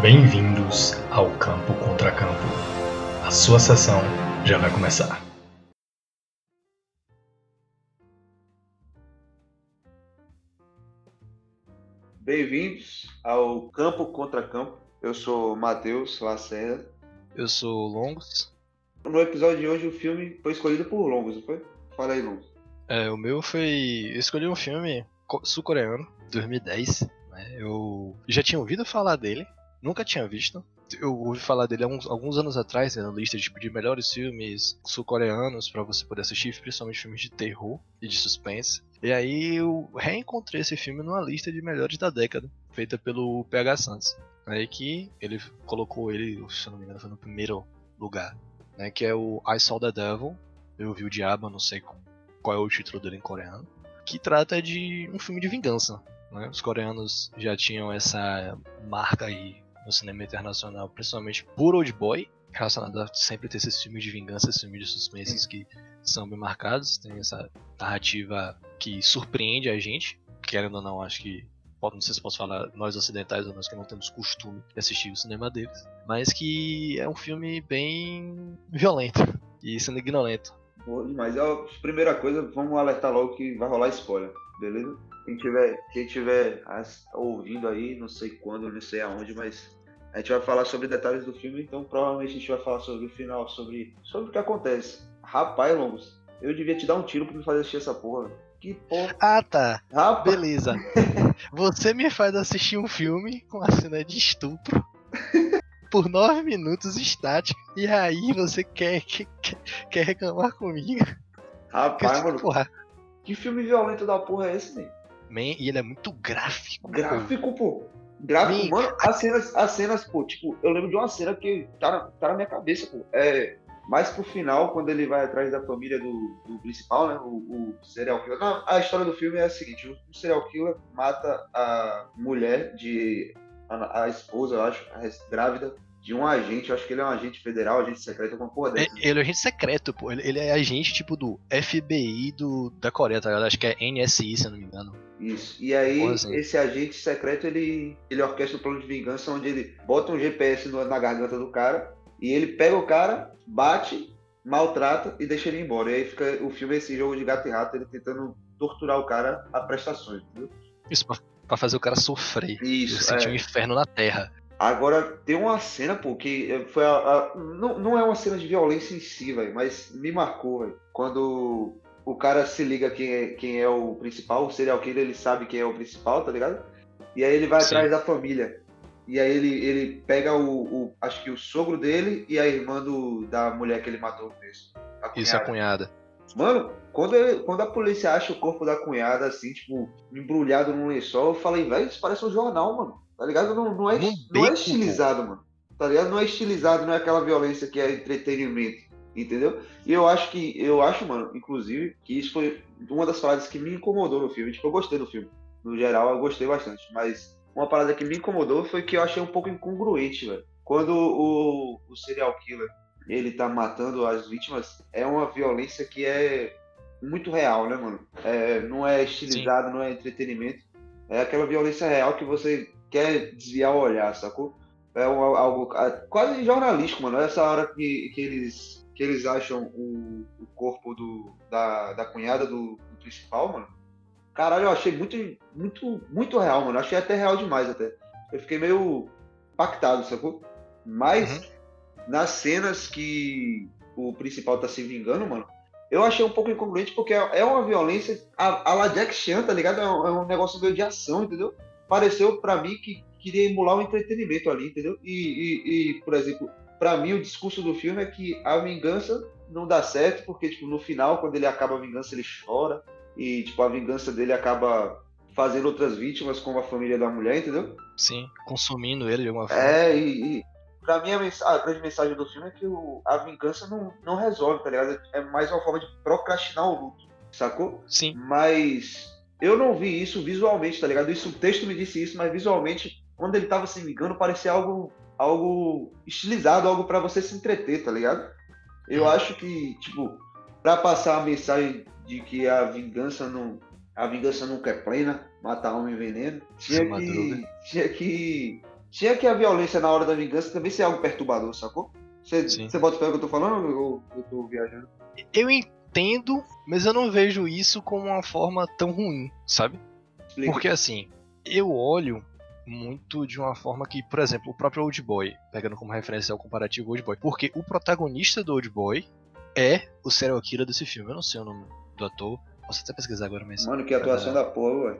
Bem-vindos ao Campo Contra Campo. A sua sessão já vai começar. Bem-vindos ao Campo Contra Campo. Eu sou Matheus Lacerda. Eu sou Longos. No episódio de hoje o filme foi escolhido por Longos, não foi? Fala aí, Longos. É, o meu foi. Eu escolhi um filme sul-coreano, 2010. Né? Eu já tinha ouvido falar dele, nunca tinha visto. Eu ouvi falar dele alguns, alguns anos atrás, né, na lista tipo, de melhores filmes sul-coreanos para você poder assistir, principalmente filmes de terror e de suspense. E aí eu reencontrei esse filme numa lista de melhores da década, feita pelo PH Santos. Aí que ele colocou ele, se eu não me engano, foi no primeiro lugar, né, que é o I Saw the Devil. Eu vi o Diabo, não sei qual é o título dele em coreano, que trata de um filme de vingança. Né? Os coreanos já tinham essa marca aí no cinema internacional, principalmente por Old Boy, relacionado a sempre ter esses filmes de vingança, esses filmes de suspense que são bem marcados, tem essa narrativa que surpreende a gente, querendo ou não, acho que não sei se posso falar nós ocidentais ou nós que não temos costume de assistir o cinema deles, mas que é um filme bem violento e sendo ignorante. Boa demais. Eu, primeira coisa, vamos alertar logo que vai rolar spoiler, beleza? Quem tiver, quem tiver ouvindo aí, não sei quando, não sei aonde, mas a gente vai falar sobre detalhes do filme, então provavelmente a gente vai falar sobre o final, sobre, sobre o que acontece. Rapaz, Longos, eu devia te dar um tiro pra me fazer assistir essa porra. Que porra. Ah, tá. Rapaz. Beleza. Você me faz assistir um filme com a cena de estupro por nove minutos estático e aí você quer, quer, quer reclamar comigo. Rapaz, mano. Porra. Que filme violento da porra é esse, né? Man, e ele é muito gráfico. Gráfico, pô. Gráfico, Man. mano, as cenas, as cenas, pô, tipo, eu lembro de uma cena que tá na, tá na minha cabeça, pô. É, mais pro final, quando ele vai atrás da família do, do principal, né? O, o serial killer. Não, a história do filme é a seguinte: o serial killer mata a mulher de. a, a esposa, eu acho, a grávida de um agente, eu acho que ele é um agente federal, agente secreto, alguma porra dessa. Ele é agente secreto, pô. Ele, ele é agente tipo do FBI do, da Coreia, tá ligado? Acho que é NSI, se eu não me engano. Isso. E aí, assim. esse agente secreto, ele, ele orquestra um plano de vingança onde ele bota um GPS no- na garganta do cara e ele pega o cara, bate, maltrata e deixa ele embora. E aí fica o filme esse jogo de gato e rato, ele tentando torturar o cara a prestações, entendeu? Isso pra, pra fazer o cara sofrer. Isso, sentir é. um inferno na Terra. Agora, tem uma cena, pô, que foi a, a- não, não é uma cena de violência em si, velho, mas me marcou, velho. Quando o cara se liga quem é, quem é o principal, o serial killer, ele sabe quem é o principal, tá ligado? E aí ele vai Sim. atrás da família. E aí ele, ele pega o, o- acho que o sogro dele e a irmã do, da mulher que ele matou começo. A Isso é a cunhada. Mano, quando, ele- quando a polícia acha o corpo da cunhada, assim, tipo, embrulhado num lençol, eu falei, velho, isso parece um jornal, mano. Tá ligado? Não, não, é, Num não é estilizado, mano. Tá ligado? Não é estilizado, não é aquela violência que é entretenimento. Entendeu? E eu acho que, eu acho, mano, inclusive, que isso foi uma das paradas que me incomodou no filme. Tipo, eu gostei do filme. No geral, eu gostei bastante. Mas uma parada que me incomodou foi que eu achei um pouco incongruente, velho. Quando o, o serial killer ele tá matando as vítimas, é uma violência que é muito real, né, mano? É, não é estilizado, não é entretenimento. É aquela violência real que você quer desviar o olhar, sacou? É um- algo quase jornalístico, mano. Essa hora que, que, eles, que eles acham o, o corpo do, da, da cunhada do, do principal, mano. Caralho, eu achei muito, muito, muito real, mano. Achei até real demais, até. Eu fiquei meio impactado, sacou? Mas nas cenas que o principal tá se vingando, mano, eu achei um pouco incongruente porque é é uma violência a, a la Jack Chan, tá ligado? É um, é um negócio meio de ação, entendeu? Pareceu pra mim que queria emular o entretenimento ali, entendeu? E, e, e, por exemplo, pra mim o discurso do filme é que a vingança não dá certo porque, tipo, no final, quando ele acaba a vingança, ele chora e, tipo, a vingança dele acaba fazendo outras vítimas, como a família da mulher, entendeu? Sim, consumindo ele de alguma forma. É, e, e pra mim a, mens- a grande mensagem do filme é que o- a vingança não, não resolve, tá ligado? É mais uma forma de procrastinar o luto. sacou? Sim. Mas eu não vi isso visualmente, tá ligado? Isso, o texto me disse isso, mas visualmente, quando ele tava se ligando, parecia algo, algo estilizado, algo para você se entreter, tá ligado? Eu acho que, tipo, pra passar a mensagem de que a vingança não. A vingança nunca é plena, matar homem veneno, tinha Essa madruga. que. Tinha que. Tinha que a violência na hora da vingança também ser algo perturbador, sacou? Você bota fé no que eu tô falando ou eu tô viajando? Eu entendo, mas eu não vejo isso como uma forma tão ruim, sabe? Explica. Porque assim, eu olho muito de uma forma que, por exemplo, o próprio Old Boy, pegando como referência o comparativo Old Boy, porque o protagonista do Old Boy é o serial killer desse filme. Eu não sei o nome do ator, posso até pesquisar agora, mas Mano, que atuação da porra, ué.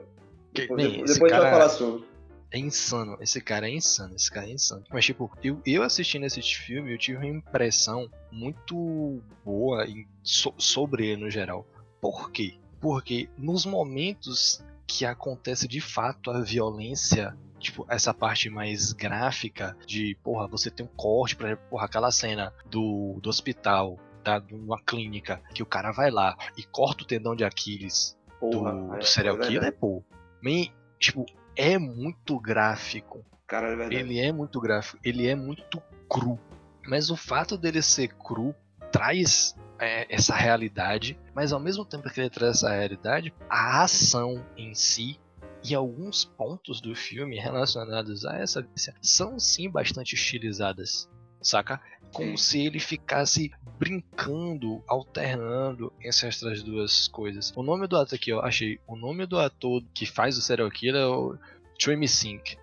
Que- Depois, bem, depois, cara- vai falar sobre. é insano. Esse cara é insano, esse cara é insano. Mas, tipo, eu, eu assistindo esse filme, eu tive uma impressão muito boa em- so- sobre ele no geral. Por quê? Porque nos momentos que acontece de fato a violência, tipo, essa parte mais gráfica de, porra, você tem um corte, por exemplo, porra, aquela cena do, do hospital, da, de uma clínica, que o cara vai lá e corta o tendão de Aquiles Porra, do, é, do serial é killer, pô. Man, tipo, é muito gráfico. Cara, é verdade. Ele é muito gráfico, ele é muito cru. Mas o fato dele ser cru traz é, essa realidade, mas ao mesmo tempo que ele traz essa realidade, a ação em si e alguns pontos do filme relacionados a essa violência são sim bastante estilizadas, saca? Como se ele ficasse brincando, alternando essas duas coisas. O nome do ator aqui, ó, achei. O nome do ator que faz o serial killer é o Choi Mi Sink.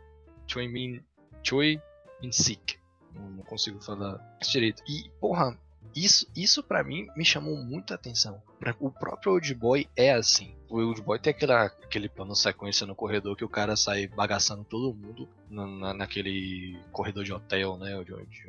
Choi Min. Choi Min Sik. Não, não consigo falar direito. E, porra, isso, isso para mim me chamou muita atenção. Pra- O próprio Old Boy é assim. O Old Boy tem aquela, aquele plano sequência no corredor que o cara sai bagaçando todo mundo na, na- naquele corredor de hotel, né? De, onde-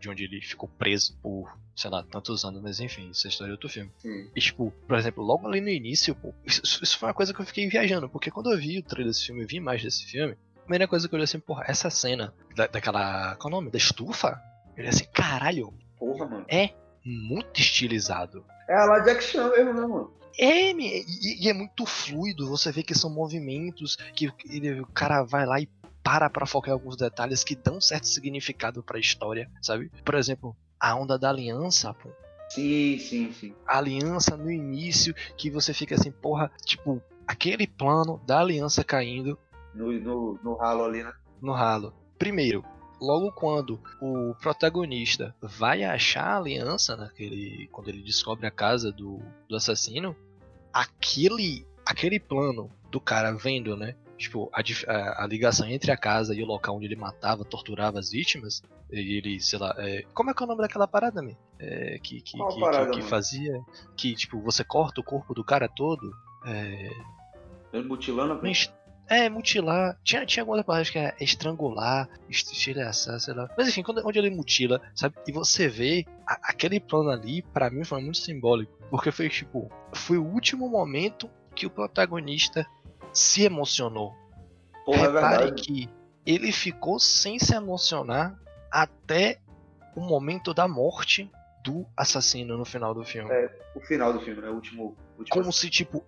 de onde ele ficou preso por, sei lá, tantos anos, mas enfim, isso é história de outro filme. Sim. E, tipo, por exemplo, logo ali no início, pô, isso, isso foi uma coisa que eu fiquei viajando, porque quando eu vi o trailer desse filme, eu vi mais desse filme, a primeira coisa que eu olhei assim, porra, essa cena da, daquela. Qual é o nome? Da estufa? Eu olhei assim, caralho, Porra, mano. muito estilizado. É a lá Jack Chan mesmo, né, mano? É, e, e é muito fluido, você vê que são movimentos, que o- ele- o cara vai lá e para pra focar em alguns detalhes que dão certo significado pra história, sabe? Por exemplo, a onda da aliança, pô. Sim, sim, sim. a aliança no início, que você fica assim, porra, tipo, aquele plano da aliança caindo No, no, no ralo ali, né? no ralo. Primeiro, logo quando o protagonista vai achar a aliança naquele. Quando ele descobre a casa do, do assassino, aquele. aquele plano do cara vendo, né? Tipo, a, a- a ligação entre a casa e o local onde ele matava, torturava as vítimas. E ele, sei lá, é, como é que é o nome daquela parada, me? É, que, que, que, parada, que- que fazia. Que, tipo, você corta o corpo do cara todo. É, mutilando a mas- É, mutilar. Tinha, tinha algumas palavras que é estrangular, estilhaçar, sei lá. Mas enfim, quando, onde ele mutila, sabe? E você vê a- aquele plano ali, pra mim foi muito simbólico. Porque foi tipo, foi o último momento que o protagonista se emocionou. Porra, é Repare verdade. que ele ficou sem se emocionar até o momento da morte do assassino no final do filme. É, O final do filme, né? O último. último Como se, tipo,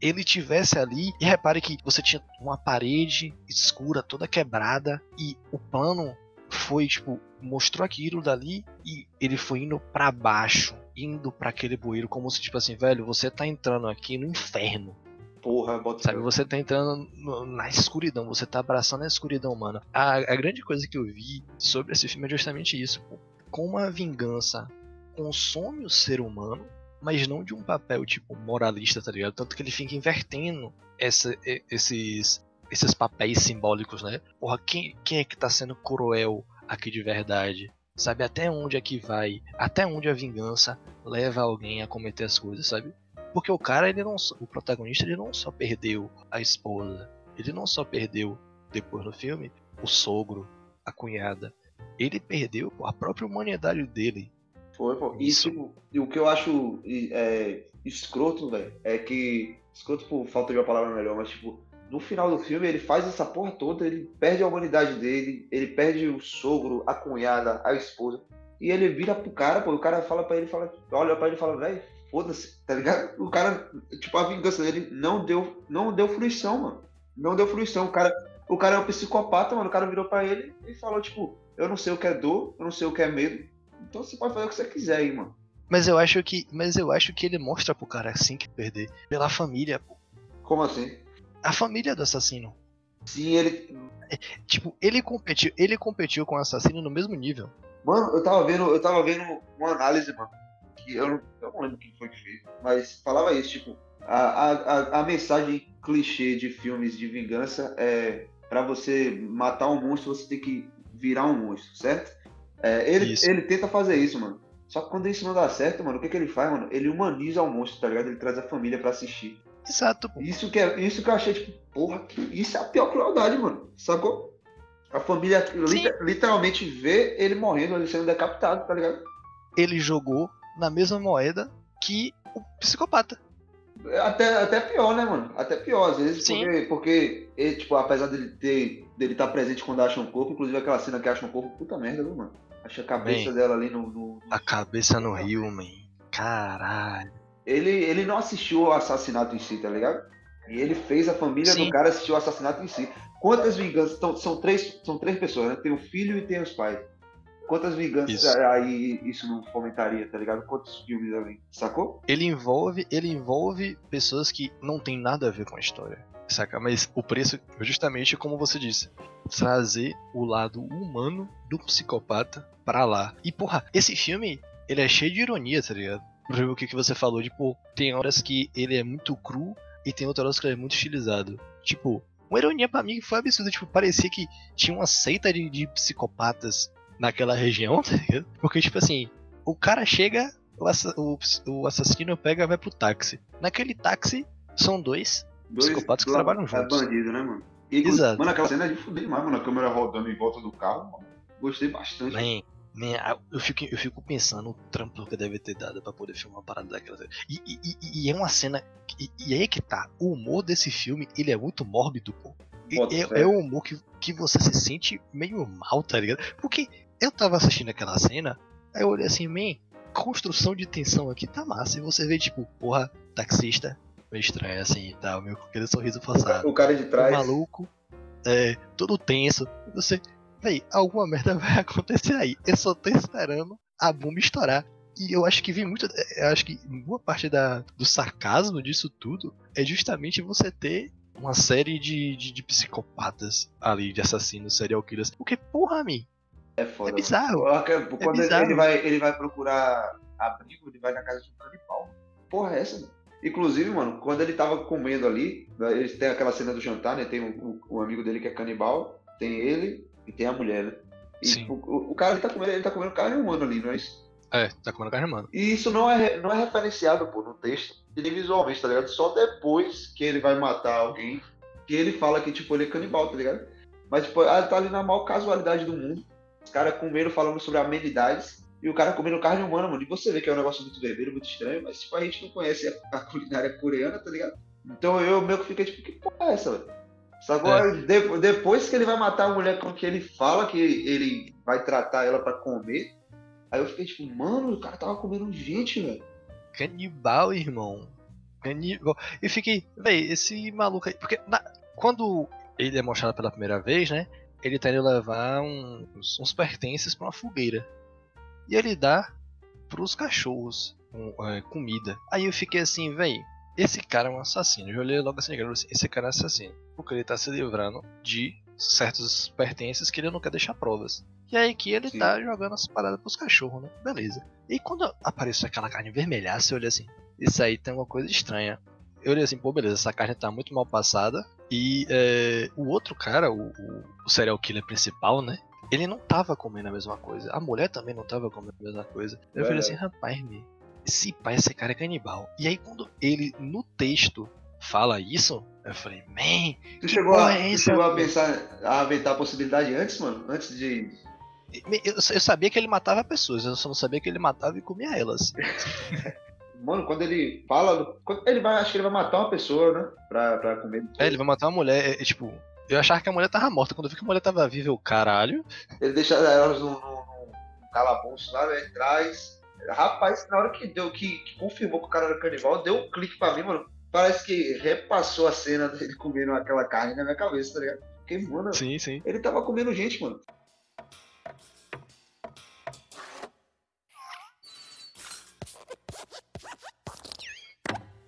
ele tivesse ali. E repare que você tinha uma parede escura, toda quebrada, e o plano foi, tipo, mostrou aquilo dali e ele foi indo pra baixo, indo pra aquele bueiro, como se, tipo assim, velho, você tá entrando aqui no inferno. Porra, bota Sabe, você tá entrando no- na escuridão, você tá abraçando a escuridão, mano. A, a grande coisa que eu vi sobre esse filme é justamente isso, pô. Como a vingança consome o ser humano, mas não de um papel, tipo, moralista, tá ligado? Tanto que ele fica invertendo essa- esses, esses papéis simbólicos, né? Porra, quem, quem é que tá sendo cruel aqui de verdade? Sabe, até onde é que vai? Até onde a vingança leva alguém a cometer as coisas, sabe? Porque o cara, ele não o protagonista, ele não só perdeu a esposa, ele não só perdeu depois no filme o sogro, a cunhada, ele perdeu a própria humanidade dele. Foi, pô. Isso. tipo, e o que eu acho é, escroto, velho, é que. Escroto por falta de uma palavra melhor, mas, tipo, no final do filme ele faz essa porra toda, ele perde a humanidade dele, ele perde o sogro, a cunhada, a esposa. E ele vira pro cara, pô, e o cara fala pra ele, fala, olha pra ele e fala, velho, foda-se, tá ligado? O cara, tipo, a vingança dele não deu, não deu fruição, mano. Não deu fruição. O cara, o cara é um psicopata, mano. O cara virou pra ele e falou, tipo, eu não sei o que é dor, eu não sei o que é medo. Então você pode fazer o que você quiser aí, mano. Mas eu acho que. Mas eu acho que ele mostra pro cara assim que perder. Pela família, pô. Como assim? A família do assassino. Sim, ele. Tipo, ele competiu, ele competiu com o assassino no mesmo nível. Mano, eu tava vendo, eu tava vendo uma análise, mano. Que eu não, eu não lembro quem foi que fez. Mas falava isso, tipo, a, a, a, a mensagem clichê de filmes de vingança é para você matar um monstro, você tem que virar um monstro, certo? É, ele, Isso. ele tenta fazer isso, mano. Só que quando isso não dá certo, mano, o que, que ele faz, mano? Ele humaniza o monstro, tá ligado? Ele traz a família pra assistir. Exato, pô. Isso que, é, isso que eu achei, tipo, porra, que- isso é a pior crueldade, mano. Sacou? A família lita- literalmente vê ele morrendo, ele sendo decapitado, tá ligado? Ele jogou na mesma moeda que o psicopata. Até, até pior, né, mano? Até pior, às vezes, Sim. porque, porque ele, tipo, apesar dele ter dele estar presente quando acha um corpo, inclusive aquela cena que acha um corpo, puta merda, viu, mano? Acha a cabeça Bem. dela ali no. no- A cabeça no rio, man. Caralho. Ele, ele não assistiu ao assassinato em si, tá ligado? E ele fez a família Sim. do cara assistir o assassinato em si. Quantas vinganças? Então, são, três, são três pessoas, né? Tem o filho e tem os pais. Quantas vinganças Isso. aí isso não fomentaria, tá ligado? Quantos filmes ali? Sacou? Ele envolve, ele envolve pessoas que não tem nada a ver com a história. Saca? Mas o preço, justamente como você disse, trazer o lado humano do psicopata pra lá. E porra, esse filme, ele é cheio de ironia, tá ligado? Por exemplo, o que, que você falou, tipo, tem horas que ele é muito cru e tem outras horas que ele é muito estilizado. Tipo, uma ironia pra mim foi absurda, tipo, parecia que tinha uma seita de, de psicopatas naquela região, tá ligado? Porque, tipo assim, o cara chega, o, assa- o, o assassino pega vai pro táxi. Naquele táxi, são dois. Psicopatas que trabalham É juntos. bandido, né, mano? E, Exato. Mano, aquela cena é de fuder demais, mano. A câmera rodando em volta do carro, mano. Gostei bastante. Man, man, eu, fico, eu fico pensando o trampo que deve ter dado pra poder filmar uma parada daquela. E, e- e- é uma cena. E, e aí que tá. O humor desse filme, ele é muito mórbido, pô. É, é um humor que, que você se sente meio mal, tá ligado? Porque eu tava assistindo aquela cena, aí eu olhei assim, man, construção de tensão aqui tá massa. E você vê, tipo, porra, taxista, meio estranho assim e tal, meio com aquele sorriso forçado. O cara de o trás. maluco, é, todo tenso. Você, véi, alguma merda vai acontecer aí. Eu só tô esperando a bomba estourar. E eu acho que vem muito. Eu acho que boa parte da, do sarcasmo disso tudo é justamente você ter uma série de, de, de psicopatas ali, de assassinos, serial killers. Porque, porra, mi, É foda. é bizarro. mano. Quando ele- bizarro. ele, vai, ele vai procurar abrigo, ele vai na casa de um canibal. Porra, é essa, mano? Inclusive, mano, quando ele tava comendo ali, né, eles têm aquela cena do jantar, né? Tem o, amigo dele que é canibal, tem ele e tem a mulher, né? E Sim. o, o- o cara ele tá comendo, ele tá comendo carne humana ali, não é isso? É, tá comendo carne, mano. E isso não é, não é referenciado, pô, no texto, e visualmente, tá ligado? Só depois que ele vai matar alguém, que ele fala que, tipo, ele é canibal, tá ligado? Mas, tipo, ah, tá ali na maior casualidade do mundo. Os caras comendo, falando sobre amenidades, e o cara comendo carne humana, mano. E você vê que é um negócio muito vermelho, muito estranho, mas, tipo, a gente não conhece a, a culinária coreana, tá ligado? Então eu meio que fiquei, tipo, que porra é essa, velho? Sacou? É. De- depois que ele vai matar a mulher com que ele fala que ele vai tratar ela pra comer, aí eu fiquei, tipo, mano, o cara tava comendo gente, velho. Canibal, irmão. Canibal. E fiquei, véi, esse maluco aí. Porque na- quando ele é mostrado pela primeira vez, né? Ele tá indo levar uns, uns pertences pra uma fogueira. E ele dá pros cachorros um, é, comida. Aí eu fiquei assim, véi, esse cara é um assassino. Eu olhei logo assim, assim, esse cara é assassino. Porque ele tá se livrando de certos pertences que ele não quer deixar provas. E aí que ele Sim. tá jogando as paradas pros cachorros, né? Beleza. E quando apareceu aquela carne vermelhaça, eu olhei assim, isso aí tem uma coisa estranha. Eu olhei assim, pô, beleza, essa carne tá muito mal passada. E é, o outro cara, o, o, o serial killer principal, né? Ele não tava comendo a mesma coisa. A mulher também não tava comendo a mesma coisa. Eu falei assim, rapaz, me, esse pai, esse cara é canibal. E aí quando ele, no texto, fala isso, eu falei, man, Tu chegou, a, é tu chegou a pensar, a aventar a possibilidade antes, mano? Antes de. eu, eu sabia que ele matava pessoas, eu só não sabia que ele matava e comia elas. Mano, quando ele fala. do- quando ele vai, acho que ele vai matar uma pessoa, né? Pra, pra comer. É, ele vai matar uma mulher, é, é, tipo, eu achava que a mulher tava morta. Quando eu vi que a mulher tava viva, eu, caralho. Ele deixa elas num, num, num calabouço lá, né? Traz. Rapaz, na hora que deu, que, que confirmou que o cara era canibal, deu um clique pra mim, mano. Parece que repassou a cena dele comendo aquela carne na minha cabeça, tá ligado? Porque, mano, Sim, sim. ele tava comendo gente, mano.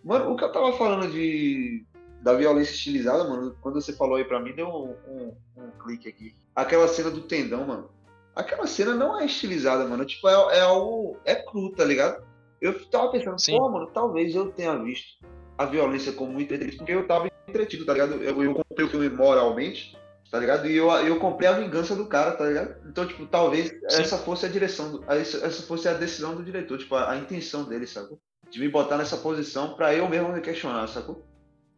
Mano, o que eu tava falando de da violência estilizada, mano, quando você falou aí pra mim, deu um, um, um clique aqui. Aquela cena do tendão, mano. Aquela cena não é estilizada, mano. Tipo, é, é algo. É cru, tá ligado? Eu tava pensando, Sim. pô, mano, talvez eu tenha visto a violência como entretenimento, porque eu tava entretido, tá ligado? Eu, eu comprei o filme moralmente, tá ligado? E eu, eu comprei a vingança do cara, tá ligado? Então, tipo, talvez essa fosse a direção, do, essa, essa fosse a decisão do diretor, tipo, a, a intenção dele, sacou? De me botar nessa posição pra eu mesmo me questionar, sacou?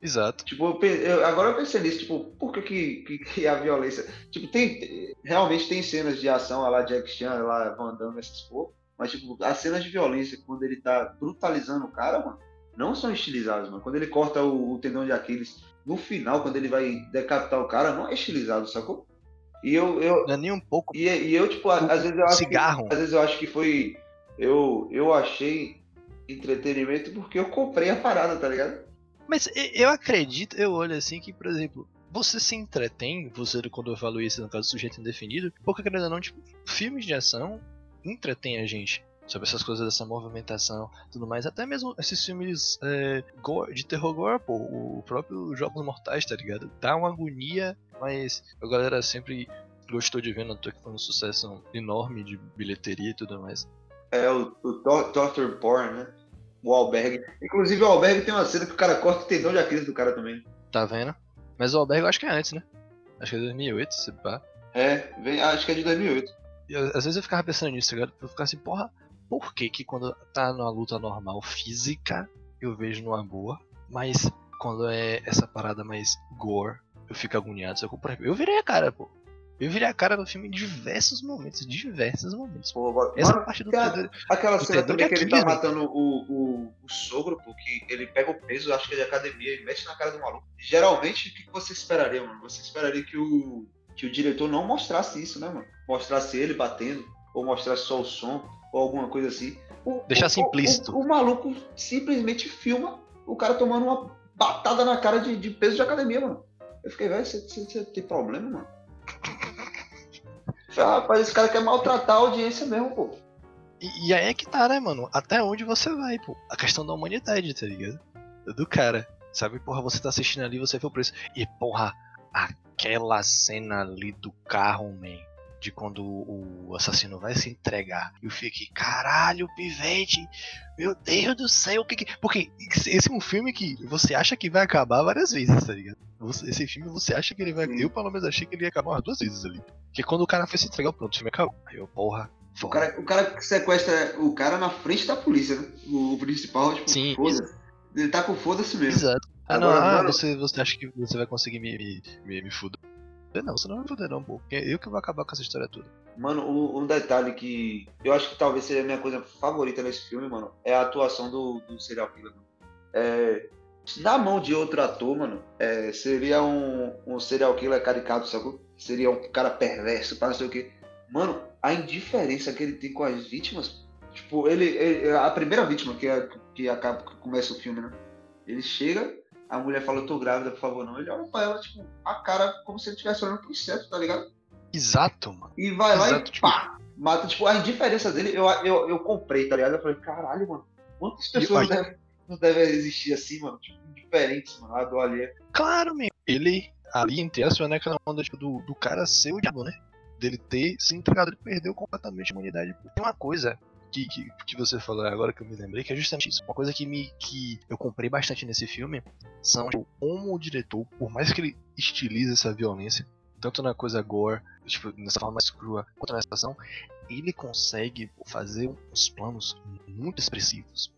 Exato. Tipo, eu agora eu pensei nisso, tipo, por que, que, que, que a violência. Tipo, tem. Realmente tem cenas de ação lá, Jack Chan, lá, Van Damme, essas porra. Mas, tipo, as cenas de violência, quando ele tá brutalizando o cara, mano, não são estilizadas, mano. Quando ele corta o, o tendão de Aquiles, no final, quando ele vai decapitar o cara, não é estilizado, sacou? E eu. eu Não é nem um pouco e, e eu, tipo, às vezes eu acho. que- cigarro. às vezes eu acho que foi. Eu, eu achei entretenimento porque eu comprei a parada, tá ligado? Mas eu acredito, eu olho assim que, por exemplo, você se entretém, você quando eu falo isso no caso do sujeito indefinido, porque querendo ou não, tipo, filmes de ação entretêm a gente. Sobre essas coisas dessa movimentação tudo mais. Até mesmo esses filmes é, gore- de terror gore, pô. O próprio Jogos Mortais, tá ligado? Dá uma agonia, mas a galera sempre gostou de ver, não tô que foi um sucesso enorme de bilheteria e tudo mais. É o, o To- Torture Porn, né? O albergue. Inclusive o albergue tem uma cena que o cara corta o tendão de Aquiles do cara também. Tá vendo? Mas o Albergue eu acho que é antes, né? Acho que é 2008, se pá. É, vem, acho que é de 2008. E, às vezes eu ficava pensando nisso, tá ligado? Eu ficava assim, porra, por que que quando tá numa luta normal física, eu vejo numa boa, mas quando é essa parada mais gore, eu fico agoniado. Só que, por exemplo, eu virei a cara, pô. Eu virei a cara no filme em diversos momentos, diversos momentos. Pô, mano, Essa parte do cara, aquela do cena também de que ele tá matando o, o, o sogro, pô, que ele pega o peso, acho que é de academia, e mete na cara do maluco. Geralmente, o que você esperaria, mano? Você esperaria que o, que o diretor não mostrasse isso, né, mano? Mostrasse ele batendo, ou mostrasse só o som, ou alguma coisa assim. O, Deixasse o- o- implícito. O, o maluco simplesmente filma o cara tomando uma batada na cara de, de peso de academia, mano. Eu fiquei, velho, você, você- você tem problema, mano? Ah, rapaz, esse cara quer maltratar a audiência mesmo, pô. E, e aí é que tá, né, mano? Até onde você vai, pô? A questão da humanidade, tá ligado? Do cara. Sabe, porra, você tá assistindo ali, você vê o preço. E, porra, aquela cena ali do carro, man. De quando o assassino vai se entregar. Eu fiquei, caralho, pivete. Meu Deus do céu, o que que. Porque esse é um filme que você acha que vai acabar várias vezes, tá ligado? Esse filme você acha que ele vai. Eu, pelo menos, achei que ele ia acabar umas duas vezes ali. Porque quando o cara foi se entregar, pronto, o filme acabou. Aí eu, porra. O cara, o cara que sequestra o cara na frente da polícia, né? O principal, tipo, Sim. Ele tá com foda-se mesmo. Exato. Ah, não, Agora, ah, mano- você, você acha que você vai conseguir me, me, me, me fuder? Não, você não vai fuder não, pô. Porque é eu que vou acabar com essa história toda. Mano, um, detalhe que eu acho que talvez seja a minha coisa favorita nesse filme, mano, é a atuação do, do serial killer. É, na mão de outro ator, mano, é, seria um, um serial killer caricato, sacou? Seria um cara perverso, para não sei o quê. Mano, a indiferença que ele tem com as vítimas, tipo, ele, ele- a primeira vítima que, é, que acaba que começa o filme, né? Ele chega, a mulher fala, eu tô grávida, por favor, não. Ele olha pra ela, tipo, a cara como se ele estivesse olhando pro inseto, tá ligado? Exato, mano. E vai lá Exato, e tipo- pá! Mata, tipo, a indiferença dele, eu, eu, eu comprei, tá ligado? Eu falei, caralho, mano, quantas pessoas devem, não devem existir assim, mano? Tipo, indiferentes, mano, dor alheia. Claro, meu. Ele, ali, entre aspas, né, aquela onda tipo, do, do cara ser o diabo, né? Dele ter se entregado, ele perdeu completamente a humanidade. Tem uma coisa que, que, que você falou agora que eu me lembrei, que é justamente isso. Uma coisa que, me, que eu comprei bastante nesse filme são tipo, como o diretor, por mais que ele estilize essa violência, tanto na coisa gore, tipo, nessa forma mais crua, quanto nessa ação, ele consegue fazer uns planos muito expressivos.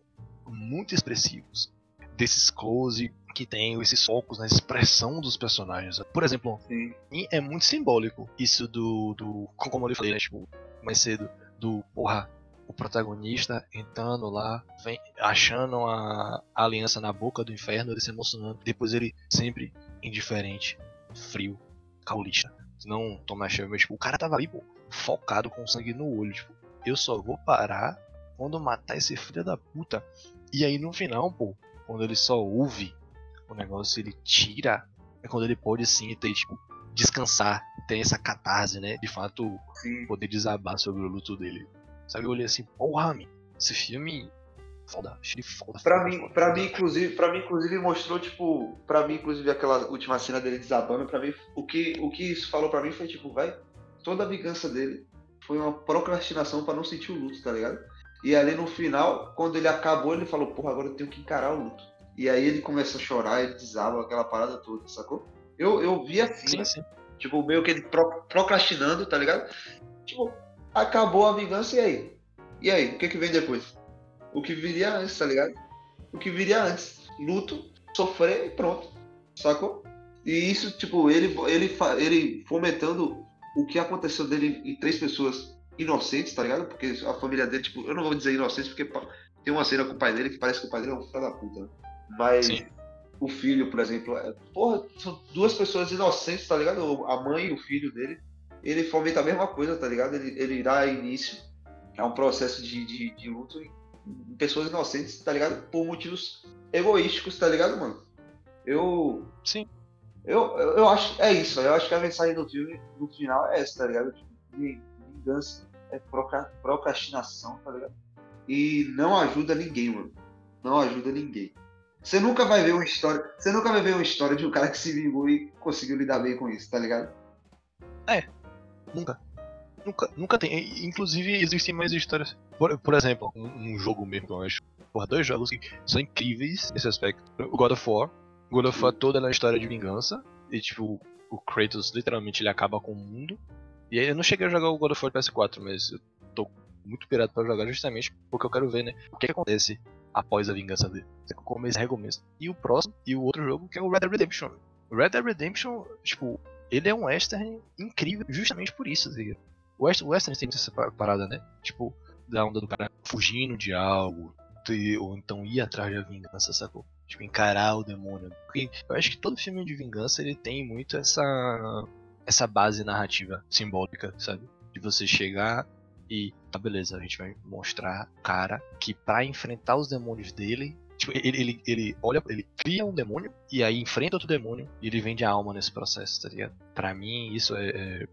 Muito expressivos. Desses close que tem esses focos na expressão dos personagens. Por exemplo, Sim. é muito simbólico isso do. do como eu falei, né? Tipo, mais cedo, do porra, o protagonista entrando lá, vem, achando a, a aliança na boca do inferno, ele se emocionando. Depois ele sempre indiferente, frio, caulista. Não tomar cheiro, mas tipo, o cara tava ali, pô, focado com sangue no olho. Tipo, eu só vou parar quando matar esse filho da puta. E aí no final, pô, quando ele só ouve o negócio, ele tira. É quando ele pode sim ter, tipo, descansar, ter essa catarse, né? De fato, Sim. poder desabar sobre o luto dele. Sabe, eu olhei assim, porra, man, esse filme. Foda, achei foda. Pra foda, mim, foda, pra foda. mim, inclusive, para mim, inclusive, mostrou, tipo, pra mim, inclusive, aquela última cena dele desabando, pra mim, o que, o que isso falou pra mim foi, tipo, vai, toda a vingança dele foi uma procrastinação pra não sentir o luto, tá ligado? E ali no final, quando ele acabou, ele falou, porra, agora eu tenho que encarar o luto. E aí ele começa a chorar, ele desaba aquela parada toda, sacou? Eu, eu vi assim, Sim, sim. Tipo, meio que ele pro- procrastinando, tá ligado? Tipo, acabou a vingança e aí? E aí, o que que vem depois? O que viria antes, tá ligado? O que viria antes. Luto, sofrer e pronto. Sacou? E isso, tipo, ele, ele, ele fomentando o que aconteceu dele em três pessoas inocentes, tá ligado? Porque a família dele, tipo, eu não vou dizer inocentes porque tem uma cena com o pai dele que parece que o pai dele é um filho da puta, né? Mas Sim. o filho, por exemplo, é, porra, são duas pessoas inocentes, tá ligado? A mãe e o filho dele. Ele fomenta a mesma coisa, tá ligado? Ele, ele dá início a um processo de, de, de luto em, pessoas inocentes, tá ligado? Por motivos egoísticos, tá ligado, mano? Eu. Sim. Eu, eu, eu acho. É isso, eu acho que a mensagem do filme, no final, é essa, tá ligado? Tipo, vi- vingança é procra- procrastinação, tá ligado? E não ajuda ninguém, mano. Não ajuda ninguém. Você nunca vai ver uma história. Você nunca vai ver uma história de um cara que se vingou e conseguiu lidar bem com isso, tá ligado? Nunca. Nunca, nunca tem. Inclusive, existem mais histórias. Por, por exemplo, um, um jogo mesmo eu acho. Porra, dois jogos que são incríveis nesse aspecto. O God of War. O God of War toda na história de vingança. E tipo, o Kratos literalmente ele acaba com o mundo. E aí eu não cheguei a jogar o God of War PS4, mas eu tô muito pirado pra jogar justamente porque eu quero ver, né? O que, acontece após a vingança dele. Começo e recomeço. E o próximo, e o outro jogo que é o Red Dead Redemption. Red Dead Redemption, tipo, ele é um western incrível justamente por isso, tá? O West- o western tem essa pa- parada, né? Tipo, da onda do cara fugindo de algo, ou então ir atrás da vingança, sacou? Tipo, encarar o demônio. Eu acho que todo filme de vingança ele tem muito essa essa base narrativa simbólica, sabe? De você chegar e tá beleza, a gente vai mostrar o cara que pra enfrentar os demônios dele, tipo, ele, ele, ele olha, ele cria um demônio e aí enfrenta outro demônio e ele vende a alma nesse processo, tá ligado? Pra mim isso é, é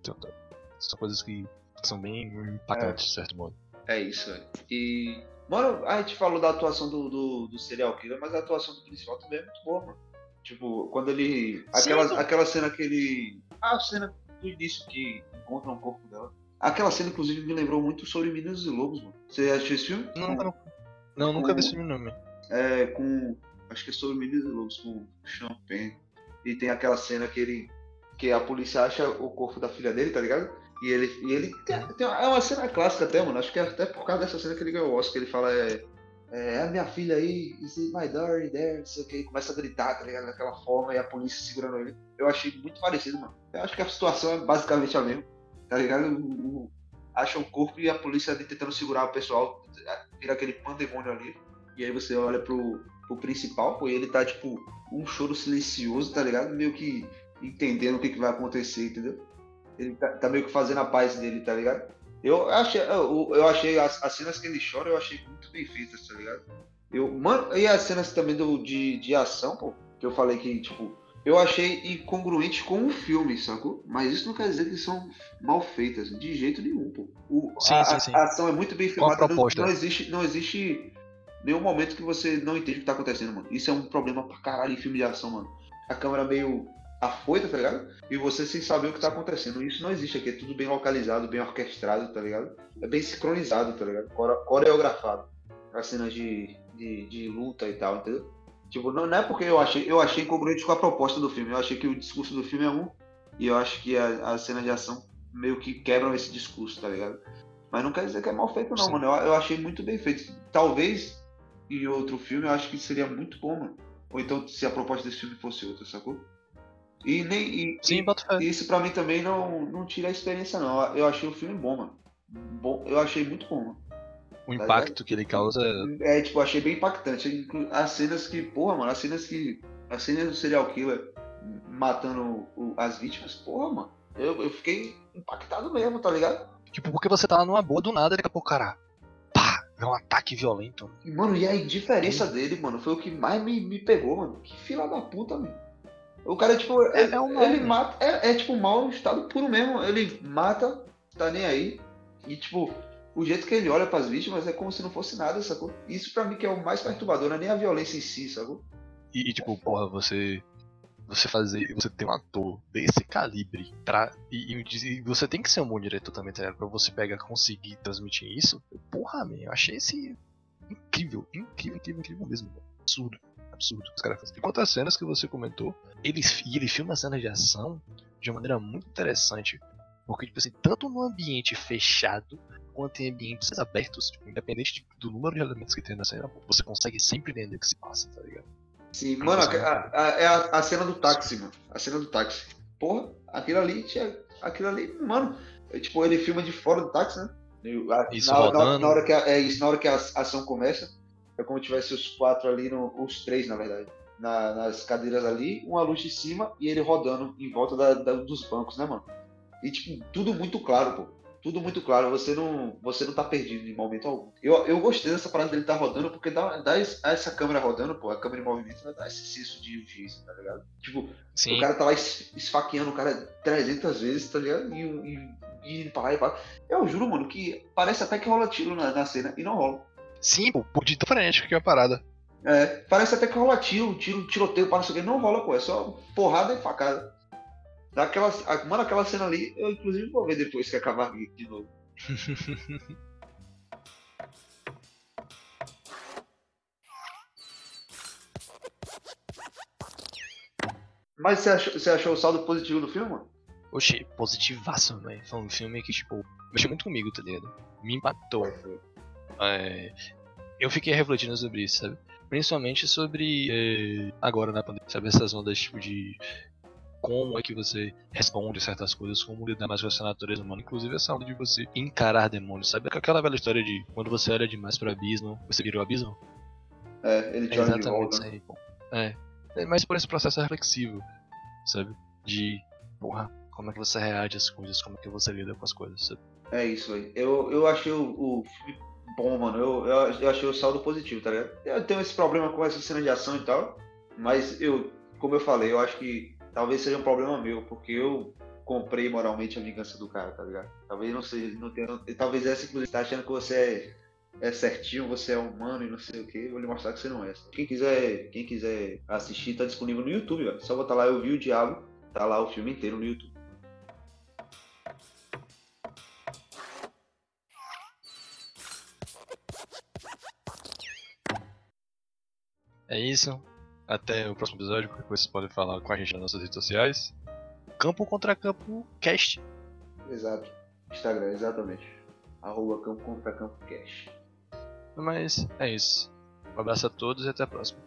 são coisas que são bem impactantes, de certo modo. É isso, velho. E. Mano, a gente falou da atuação do, do, do serial killer, mas a atuação do principal também é muito boa, mano. Tipo, quando ele. Sim, Aquela, mano. aquela cena que ele. A cena do início que encontra um corpo dela. Aquela cena, inclusive, me lembrou muito sobre Meninos e Lobos, mano. Você assistiu esse filme? Não, nunca, não, nunca vi esse filme não, meu. É, com. Acho que é sobre Meninos e Lobos, com Champagne. E tem aquela cena que ele. Que a polícia acha o corpo da filha dele, tá ligado? E ele. E ele tem, uma- é uma cena clássica até, mano. Acho que é até por causa dessa cena que ele ganhou o Oscar. Ele fala, é. É a minha filha aí, is it my daughter there? Não sei o que. Ele começa a gritar, tá ligado? Daquela forma, e a polícia segurando ele. Eu achei muito parecido, mano. Eu acho que a situação é basicamente a mesma. Tá ligado? O- o- Acha o corpo e a polícia ali tentando segurar o pessoal. Vira aquele pandemônio ali. E aí você olha pro, pro principal, pô, e ele tá, tipo, um choro silencioso, tá ligado? Meio que entendendo o que, que vai acontecer, entendeu? Ele tá, tá meio que fazendo a paz dele, tá ligado? Eu achei, eu, eu achei as, as cenas que ele chora, eu achei muito bem feitas, tá ligado? Eu, mano, e as cenas também do, de, de ação, pô, que eu falei que, tipo, eu achei incongruente com o filme, sacou? Mas isso não quer dizer que são mal feitas, de jeito nenhum, pô. O, Sim, a, sim, sim. a ação é muito bem Qual a filmada, não, proposta? não existe, não existe nenhum momento que você não entende o que tá acontecendo, mano. Isso é um problema pra caralho em filme de ação, mano. A câmera meio afoita, tá ligado? E você sem saber o que tá acontecendo. Isso não existe aqui, é tudo bem localizado, bem orquestrado, tá ligado? É bem sincronizado, tá ligado? Core- Coreografado. As cenas de, de, de luta e tal, entendeu? Tipo, não, não é porque eu achei, eu achei incongruente com a proposta do filme. Eu achei que o discurso do filme é um, e eu acho que as cenas de ação meio que quebram esse discurso, tá ligado? Mas não quer dizer que é mal feito, não, Sim. mano. Eu, eu achei muito bem feito. Talvez em outro filme eu acho que seria muito bom, mano. Ou então se a proposta desse filme fosse outra, sacou? E nem. E, Sim, e- isso pra mim também não, não tira a experiência, não. Eu achei o filme bom, mano. Bom, eu achei muito bom, mano. O impacto que ele causa É, tipo, achei bem impactante. As cenas que, porra, mano, as cenas que. As cenas do serial killer matando o- as vítimas, porra, mano. Eu, eu fiquei impactado mesmo, tá ligado? Tipo, porque você tá lá numa boa do nada, daqui a pouco, cara. É um ataque violento. Mano, e a indiferença dele, mano, foi o que mais me, me pegou, mano. Que fila da puta, mano. O cara, tipo, É- ele, é um mal, ele mata. É, é, tipo mal estado puro mesmo. Ele mata, tá nem aí. E tipo, o jeito que ele olha pras vítimas é como se não fosse nada, sacou? Isso pra mim que é o mais perturbador, não é nem a violência em si, sacou? E, e, tipo, porra, você. Você fazer. Você ter um ator desse calibre pra. E, e- e você tem que ser um bom diretor também, tá ligado? Pra você pegar conseguir transmitir isso. Porra, man, eu achei esse. Incrível, incrível, incrível, incrível mesmo. Absurdo, absurdo. Os caras fazem. Enquanto as cenas que você comentou, ele, ele filma as cenas de ação de uma maneira muito interessante. Porque, tipo assim, tanto no ambiente fechado quanto em ambientes abertos, tipo, independente de- do número de elementos que tem na cena, você consegue sempre entender o que se passa, tá ligado? Sim, mano, a, a- a- é a, a cena do táxi, mano. A cena do táxi. Porra, aquilo ali tinha. Aquilo ali, mano. é, tipo, ele filma de fora do táxi, né? E a- Isso, na, na- rodando. na hora que a, é isso, na hora que a ação começa, é como se tivesse os quatro ali, no, os três, na verdade. na- nas cadeiras ali, uma luz de cima e ele rodando em volta da- da- dos bancos, né, mano? E, tipo, tudo muito claro, pô. Tudo muito claro, você não, você não tá perdido em momento algum. Eu, eu gostei dessa parada dele tá rodando, porque dá, dá es- essa câmera rodando, pô, a câmera em movimento ela dá esse senso de urgência, tá ligado? Tipo, Sim. o cara tá lá es- esfaqueando o cara 300 vezes, tá ligado? E, e, e indo pra lá e pra lá. Eu juro, mano, que parece até que rola tiro na, na cena, e não rola. Sim, pô, de frenético que é a parada. É, parece até que rola tiro, tiro, tiroteio, para não sei o que. Não rola, pô, é só porrada e facada. Daquela, mano, aquela cena ali, eu inclusive vou ver depois que acabar de novo. Mas você achou, você achou o saldo positivo do filme, mano? Oxi, positivaço, velho. Foi um filme que, tipo, mexeu muito comigo, tá ligado? Me impactou. É, eu fiquei refletindo sobre isso, sabe? Principalmente sobre é, agora na pandemia, sabe? Essas ondas tipo de como é que você responde certas coisas, como lidar mais com essa natureza humana, inclusive essa onda de você encarar demônios, sabe? Aquela velha história de quando você olha demais pro abismo, você vira o abismo? É, ele te É olha de exatamente volta. isso né? aí, pô. É. É mais por esse processo reflexivo, sabe? De, porra, como é que você reage às coisas, como é que você lida com as coisas, sabe? É isso aí. Eu, eu achei o, o filme bom, mano. Eu, eu, eu achei o saldo positivo, tá ligado? Eu tenho esse problema com essa cena de ação e tal, mas eu, como eu falei, eu acho que talvez seja um problema meu, porque eu comprei moralmente a vingança do cara, tá ligado? Talvez não seja, não tenha, talvez essa inclusive tá achando que você é, é certinho, você é humano e não sei o que, vou lhe mostrar que você não é. Quem quiser, quem quiser assistir, tá disponível no YouTube, velho. Só botar lá Eu Vi o Diabo, tá lá o filme inteiro no YouTube. É isso. Até o próximo episódio, coisa vocês podem falar com a gente nas nossas redes sociais. Campo contra Campo Cast. Exato. Instagram, exatamente. Arroba campo contra campo cash. Mas é isso. Um abraço a todos e até a próxima.